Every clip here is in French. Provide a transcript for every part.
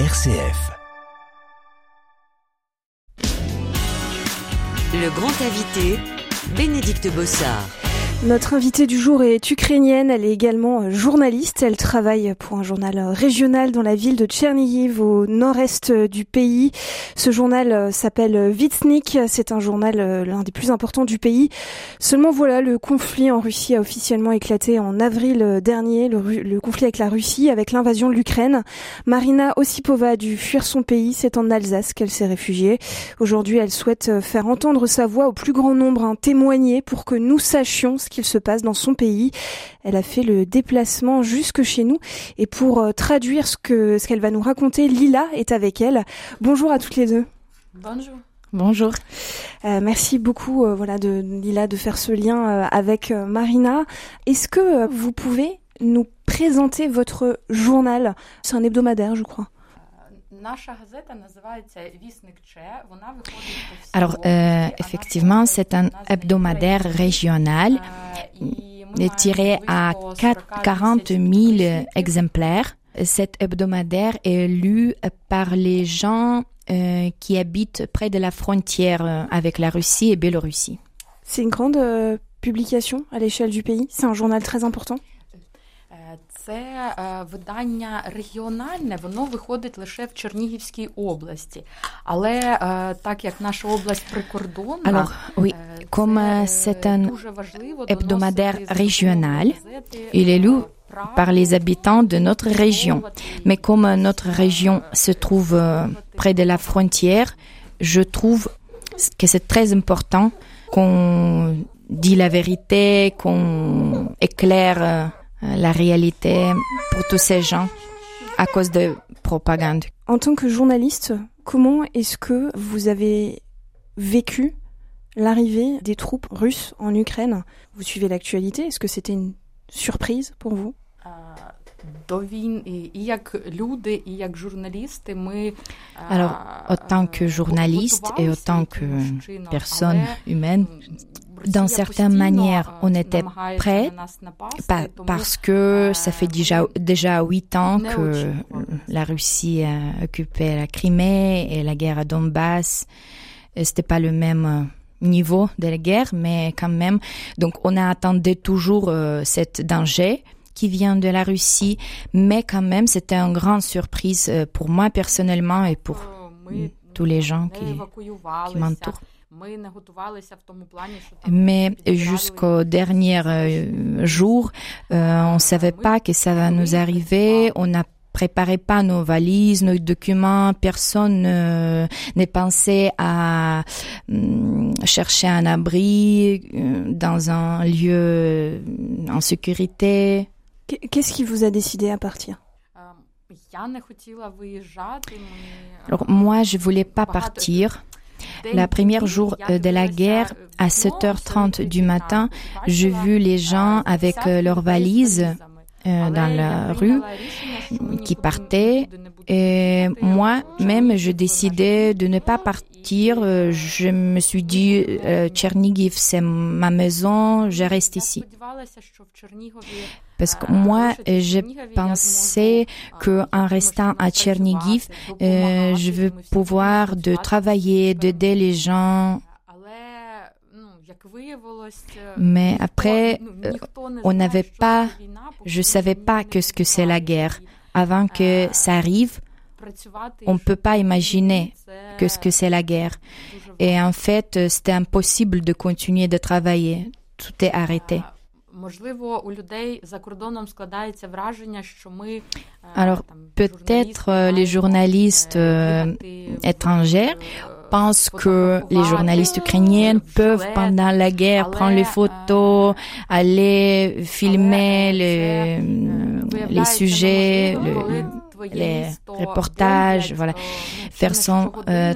RCF. Le grand invité, Bénédicte Bossard. Notre invitée du jour est ukrainienne, elle est également journaliste, elle travaille pour un journal régional dans la ville de Tchernihiv au nord-est du pays. Ce journal s'appelle Vitsnik, c'est un journal l'un des plus importants du pays. Seulement voilà, le conflit en Russie a officiellement éclaté en avril dernier, le, conflit avec la Russie, avec l'invasion de l'Ukraine. Marina Osipova a dû fuir son pays, c'est en Alsace qu'elle s'est réfugiée. Aujourd'hui, elle souhaite faire entendre sa voix au plus grand nombre, hein, témoigner pour que nous sachions ce qu'il se passe dans son pays. Elle a fait le déplacement jusque chez nous et pour euh, traduire ce que ce qu'elle va nous raconter, Lila est avec elle. Bonjour à toutes les deux. Bonjour. Bonjour. Euh, merci beaucoup, euh, voilà, de Lila, de faire ce lien avec Marina. Est-ce que vous pouvez nous présenter votre journal? C'est un hebdomadaire, je crois. Alors, euh, effectivement, c'est un hebdomadaire régional tiré à 40 000 exemplaires. Cet hebdomadaire est lu par les gens euh, qui habitent près de la frontière euh, avec la Russie et Biélorussie. C'est une grande publication à l'échelle du pays. C'est un journal très important це видання регіональне, воно виходить лише в Чернігівській області. Але так як наша область прикордонна, Alors, oui, comme c'est un hebdomadaire régional, il est lu par les habitants de notre région. Mais comme notre région se trouve près de la frontière, je trouve que c'est très important qu'on dit la vérité, qu'on éclaire euh, la réalité pour tous ces gens à cause de propagande. En tant que journaliste, comment est-ce que vous avez vécu l'arrivée des troupes russes en Ukraine? Vous suivez l'actualité, est-ce que c'était une surprise pour vous? Alors, autant que journaliste et autant que personne humaine, dans certaines manières, on était prêt parce que ça fait déjà déjà huit ans que la Russie a occupé la Crimée et la guerre à Donbass. C'était pas le même niveau de la guerre, mais quand même. Donc, on a attendu toujours euh, cette danger qui vient de la Russie, mais quand même, c'était une grande surprise euh, pour moi personnellement et pour tous les gens qui, qui m'entourent. Mais jusqu'au dernier euh, jour, euh, on ne savait pas que ça va nous arriver. On n'a préparé pas nos valises, nos documents. Personne n'est pensé à chercher un abri euh, dans un lieu en sécurité. Qu'est-ce qui vous a décidé à partir? Alors moi, je voulais pas partir. La première jour euh, de la guerre, à 7h30 du matin, j'ai vu les gens avec euh, leurs valises euh, dans la rue qui partaient. Et moi-même, je décidais de ne pas partir. Je me suis dit, Tchernigiv, c'est ma maison, je reste ici. Parce que moi, j'ai pensé que en restant à Tchernigiv, euh, je veux pouvoir de travailler, d'aider les gens. Mais après, euh, on n'avait pas, je savais pas que ce que c'est la guerre. Avant que ça arrive, on ne peut pas imaginer que ce que c'est la guerre. Et en fait, c'était impossible de continuer de travailler. Tout est arrêté. Alors peut-être les journalistes étrangers pensent que les journalistes ukrainiens peuvent pendant la guerre prendre les photos, aller filmer les, sujets, les reportages, voilà, faire son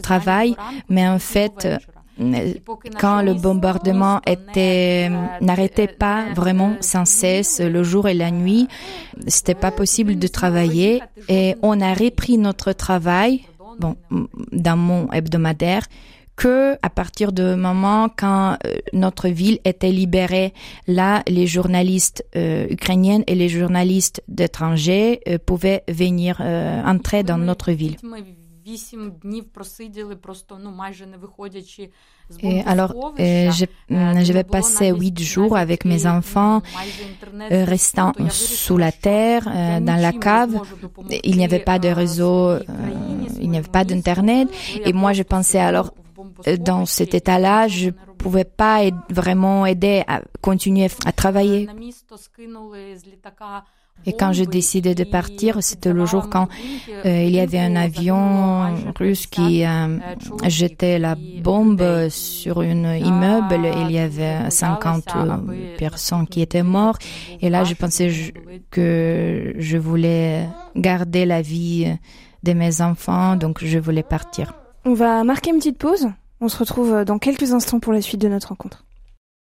travail, mais en fait quand le bombardement était n'arrêtait pas vraiment sans cesse le jour et la nuit, c'était pas possible de travailler. Et on a repris notre travail, bon, dans mon hebdomadaire, que à partir du moment quand euh, notre ville était libérée, là, les journalistes euh, ukrainiens et les journalistes d'étrangers euh, pouvaient venir euh, entrer dans notre ville. Et alors, euh, je, vais passer huit jours avec mes enfants, euh, restant sous la terre, euh, dans la cave. Il n'y avait pas de réseau, euh, il n'y avait pas d'internet. Et moi, je pensais alors, dans cet état-là, je pouvais pas vraiment aider à continuer à travailler. Et quand j'ai décidé de partir, c'était le jour quand euh, il y avait un avion russe qui euh, jetait la bombe sur un immeuble. Il y avait 50 personnes qui étaient mortes. Et là, je pensais je- que je voulais garder la vie de mes enfants, donc je voulais partir. On va marquer une petite pause. On se retrouve dans quelques instants pour la suite de notre rencontre.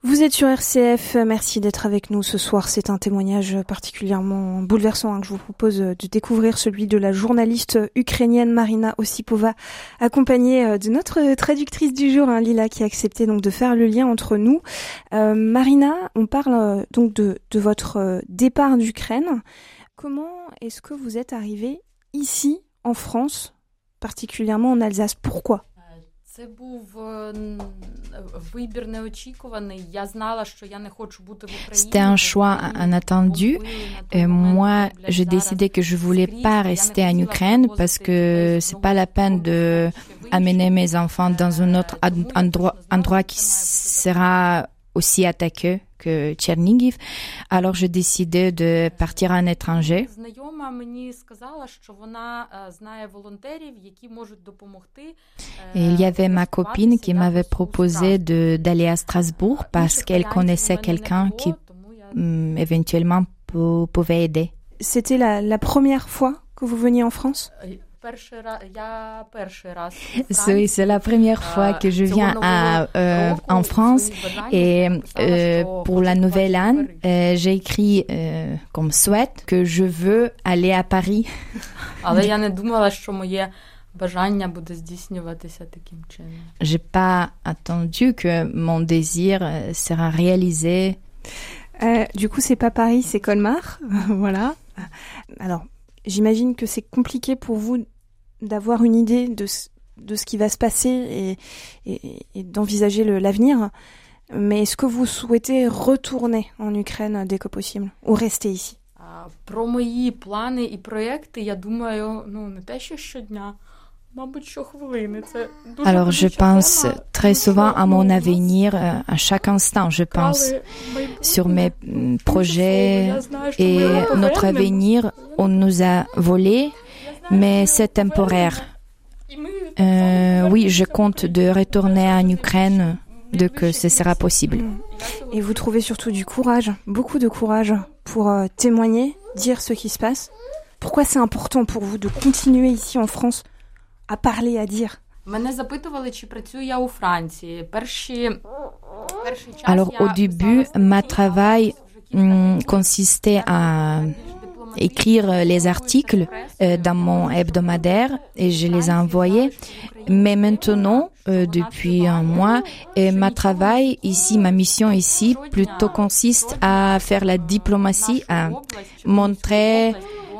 Vous êtes sur RCF, merci d'être avec nous ce soir. C'est un témoignage particulièrement bouleversant hein, que je vous propose de découvrir, celui de la journaliste ukrainienne Marina Osipova, accompagnée euh, de notre traductrice du jour, hein, Lila, qui a accepté donc de faire le lien entre nous. Euh, Marina, on parle euh, donc de, votre euh, départ d'Ukraine. Comment est-ce que vous êtes arrivée ici, en France, particulièrement en Alsace? Pourquoi? Це був е, н- вибір неочікуваний. Я знала, що я не хочу бути в Україні. C'était un choix inattendu. Et moi, j'ai décidé que je voulais pas rester en Ukraine parce que c'est pas la peine de amener mes enfants dans un autre ad- endroit, endroit qui sera aussi attaqué Euh, Tchernigiv. Alors je décidais de partir en étranger. Il y avait ma copine qui m'avait proposé d'aller à Strasbourg parce qu'elle connaissait quelqu'un qui éventuellement pouvait aider. C'était la première fois que vous veniez en France? C'est la première fois que je viens euh, en France et euh, pour la nouvelle année, euh, j'ai écrit comme souhaite que je veux aller à Paris. J'ai pas attendu que mon désir sera réalisé. du coup, c'est pas Paris, c'est Colmar, voilà. Alors, j'imagine que c'est compliqué pour vous d'avoir une idée de ce, de ce qui va se passer et, et, et d'envisager le- l'avenir. Mais est-ce que vous souhaitez retourner en Ukraine dès que possible ou rester ici А, Про мої плани і проекти я думаю, ну не те, що щодня, alors je pense très souvent à mon avenir euh, à chaque instant, je pense sur mes mm, projets et notre avenir, on nous a volé, mais c'est temporaire. Euh, oui, je compte de retourner en Ukraine dès que ce sera possible. Et vous trouvez surtout du courage, beaucoup de courage pour euh, témoigner, dire ce qui se passe. Pourquoi c'est important pour vous de continuer ici en France à parler, à dire. Alors au début, ma travail consistait à écrire les articles dans mon hebdomadaire et je les ai envoyés. Mais maintenant, depuis un mois, ma travail ici, ma mission ici, plutôt consiste à faire la diplomatie, à montrer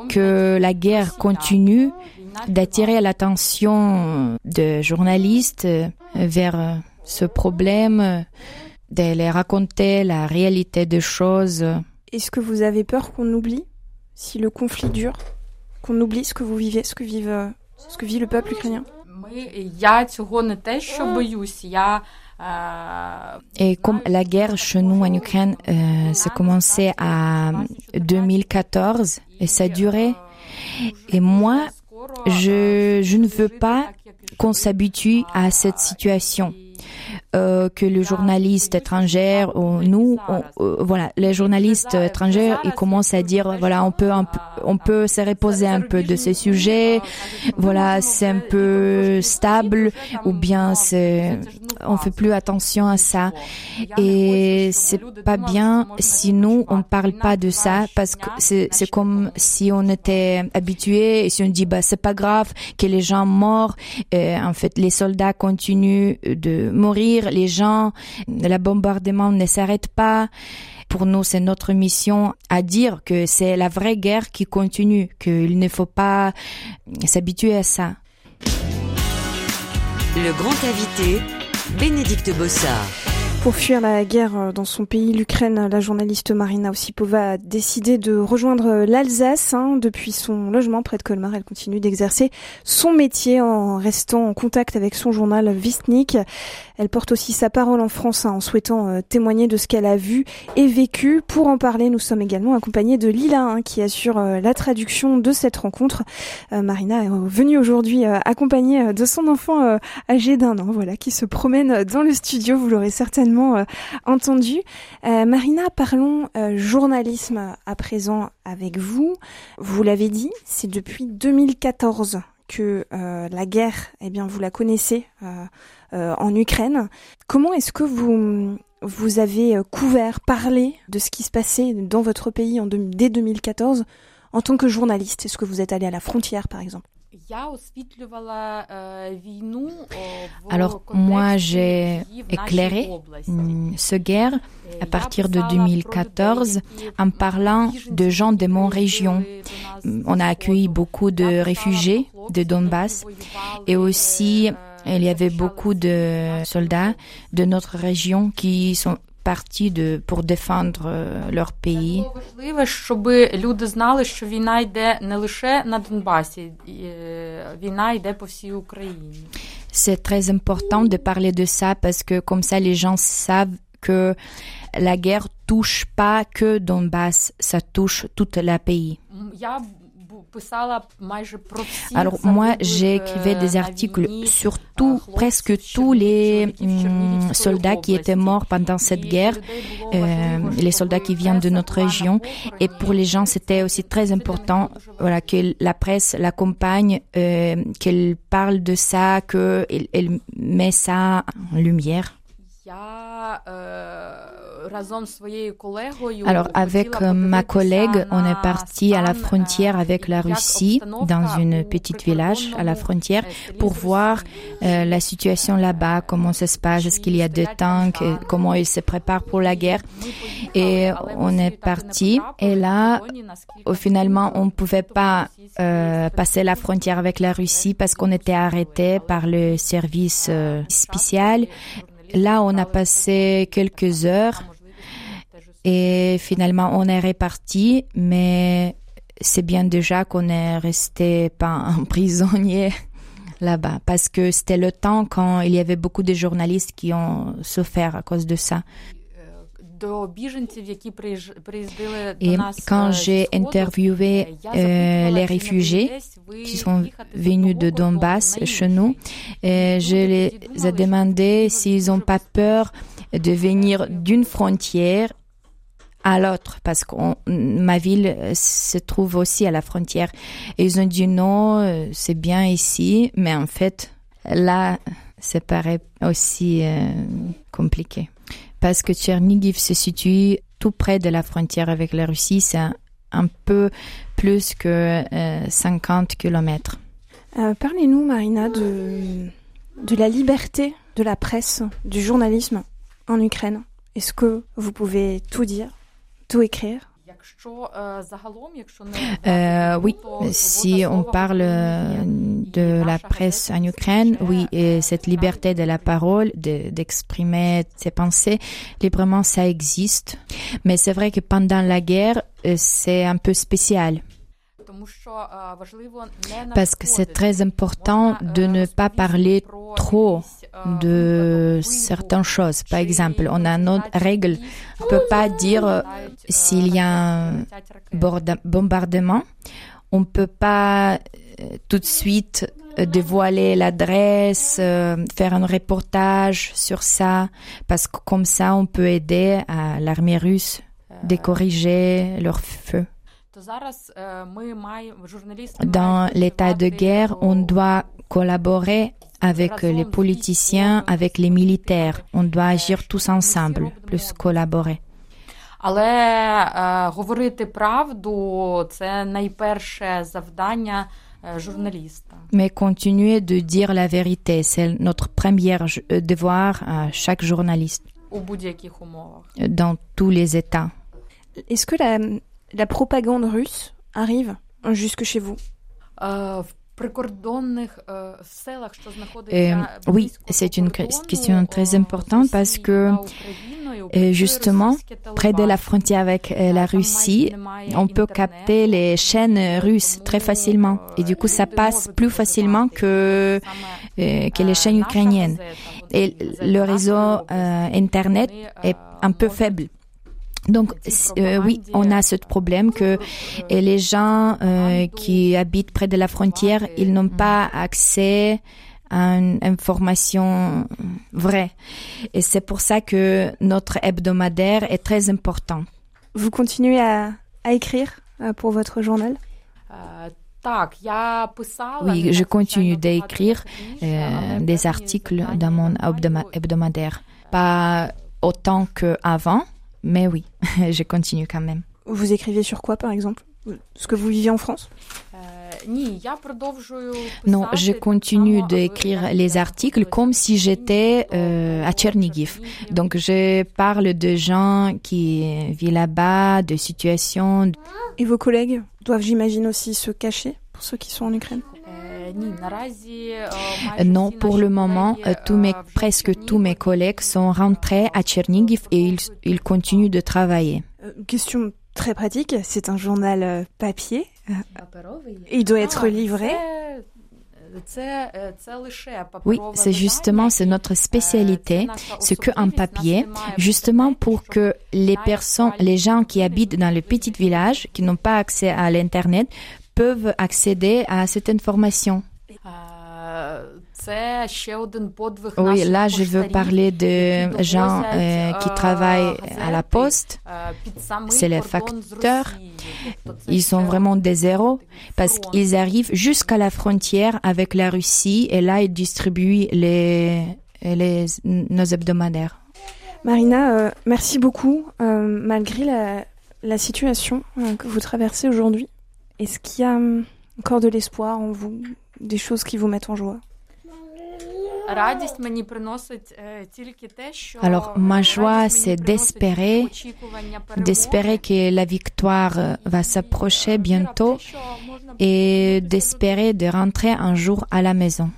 que la guerre continue d'attirer l'attention de journalistes euh, vers euh, ce problème, euh, de les raconter la réalité des choses. Est-ce que vous avez peur qu'on oublie, si le conflit dure, qu'on oublie ce que vous vivez, ce que, vive, ce que vit le peuple ukrainien? Ah. Et comme la guerre chez nous en Ukraine, euh, ça a commencé à 2014 et ça a duré. Et moi, je, ne veux pas qu'on s'habitue à cette situation. Euh, que les journalistes étrangers ou nous, euh, voilà, les journalistes étrangers, ils commencent à dire, voilà, on peut, on peut se reposer un peu de ces sujets, voilà, c'est un peu stable, ou bien c'est, on fait plus attention à ça. Et c'est pas bien si nous, on parle pas de ça parce que c'est, c'est comme si on était habitué et si on dit, bah, c'est pas grave que les gens morts. en fait, les soldats continuent de mourir, les gens, le bombardement ne s'arrête pas. Pour nous, c'est notre mission à dire que c'est la vraie guerre qui continue, qu'il ne faut pas s'habituer à ça. Le grand invité, Bénédicte Bossard. Pour fuir la guerre euh, dans son pays, l'Ukraine, la journaliste Marina Osipova a décidé de rejoindre l'Alsace. Hein. Depuis son logement près de Colmar, elle continue d'exercer son métier en restant en contact avec son journal Vistnik. Elle porte aussi sa parole en France hein, en souhaitant euh, témoigner de ce qu'elle a vu et vécu. Pour en parler, nous sommes également accompagnés de Lila hein, qui assure euh, la traduction de cette rencontre. Marina est venue aujourd'hui accompagnée de son enfant âgé d'un an, voilà, qui se promène dans le studio. Vous l'aurez certainement euh, entendu. Euh, Marina, parlons euh, journalisme à présent avec vous. Vous l'avez dit, c'est depuis 2014 que la guerre, eh bien, vous la connaissez en Ukraine. Comment est-ce que vous vous avez couvert, parlé de ce qui se passait dans votre pays en dès 2014 en tant que journaliste? Est-ce que vous êtes allé à la frontière, par exemple? Alors moi j'ai éclairé ce guerre à partir de 2014 en parlant de gens de mon région. On a accueilli beaucoup de réfugiés de Donbass. et aussi il y avait beaucoup de soldats de notre région qui sont partis de, pour défendre euh, leur pays. C'est très important de parler de ça parce que comme ça les gens savent que la guerre touche pas que Donbass, ça touche tout le pays. Alors moi, j'écrivais des articles sur tout, presque tous les soldats qui étaient morts pendant cette guerre, euh, les soldats qui viennent de notre région. Et pour les gens, c'était aussi très important, voilà, que la presse l'accompagne, euh, qu'elle parle de ça, qu'elle elle met ça en lumière. Alors avec euh, ma collègue, on est parti à la frontière avec la Russie, dans une petite village à la frontière, pour voir euh, la situation là-bas, comment ça se passe, est-ce qu'il y a des tanks, comment ils se préparent pour la guerre. Et on est parti. Et là, finalement, on ne pouvait pas euh, passer la frontière avec la Russie parce qu'on était arrêté par le service spécial Là, on a passé quelques heures et finalement on est reparti, mais c'est bien déjà qu'on est resté pas un prisonnier là-bas. Parce que c'était le temps quand il y avait beaucoup de journalistes qui ont souffert à cause de ça. Et quand j'ai interviewé euh, les réfugiés qui sont venus de Donbass chez nous, je les ai demandé s'ils n'ont pas peur de venir d'une frontière à l'autre parce que ma ville se trouve aussi à la frontière. Et ils ont dit non, euh, c'est bien ici, mais en fait, là, ça paraît aussi compliqué parce que Tchernigiv se situe tout près de la frontière avec la Russie. C'est un, peu plus que 50 euh, kilomètres. Euh, parlez-nous, Marina, de, de la liberté de la presse, du journalisme en Ukraine. Est-ce que vous pouvez tout dire, tout écrire euh, oui, si on parle de la presse en Ukraine, oui, et cette liberté de la parole, d'exprimer ses pensées librement, ça existe. Mais c'est vrai que pendant la guerre, euh, c'est un peu spécial. Parce que c'est très important de ne pas parler trop de certaines choses. Par exemple, on a une règle. On ne peut pas dire s'il y a un bombardement. On ne peut pas tout de suite dévoiler l'adresse, faire un reportage sur ça, parce que comme ça, on peut aider à l'armée russe de corriger leur feu. Dans l'état de guerre, on doit collaborer avec les politiciens, avec les militaires. On doit agir tous ensemble, plus collaborer. Але е, говорити правду це найперше завдання е, журналіста. Mais continuer de dire la vérité, c'est notre premier euh, devoir à chaque journaliste У будь-яких умовах. dans tous les États. Est-ce que la, la propagande russe arrive jusque chez vous oui, c'est une question très importante parce que justement, près de la frontière avec la Russie, on peut capter les chaînes russes très facilement. Et du coup, ça passe plus facilement que, les chaînes ukrainiennes. Et le réseau euh, Internet est un peu faible. Donc euh, oui, on a ce problème que euh, les gens euh, qui habitent près de la frontière, ils n'ont pas accès à une information vraie. Et c'est pour ça que notre hebdomadaire est très important. Vous continuez à, écrire pour votre journal? Oui, je continue d'écrire des articles dans mon hebdomadaire. Pas autant qu'avant, mais oui, je continue quand même. Vous écrivez sur quoi, par exemple? Ce que vous vivez en France? Non, je continue d'écrire les articles comme si j'étais euh, à Tchernigiv. Donc, je parle de gens qui vivent là-bas, de situations. Et vos collègues doivent, j'imagine, aussi se cacher pour ceux qui sont en Ukraine? Euh, non, pour le moment, euh, presque tous mes collègues sont rentrés à Tchernigiv et ils, continuent de travailler. Euh, question très pratique, c'est un journal papier. Il doit être livré. Oui, c'est justement c'est notre spécialité, ce que un papier, justement pour que les personnes, les gens qui habitent dans les petits villages, qui n'ont pas accès à l'internet, peuvent accéder à cette information. Oui, là, je veux parler de gens euh, qui travaillent à la poste. C'est les facteurs. Ils sont vraiment des héros parce qu'ils arrivent jusqu'à la frontière avec la Russie et là, ils distribuent les, nos hebdomadaires. Marina, euh, merci beaucoup. Euh, malgré la situation que vous traversez aujourd'hui, est-ce qu'il y a hum, encore de l'espoir en vous, des choses qui vous mettent en joie? Alors ma joie, c'est d'espérer, d'espérer que la victoire euh, va s'approcher bientôt et d'espérer de rentrer un jour à la maison.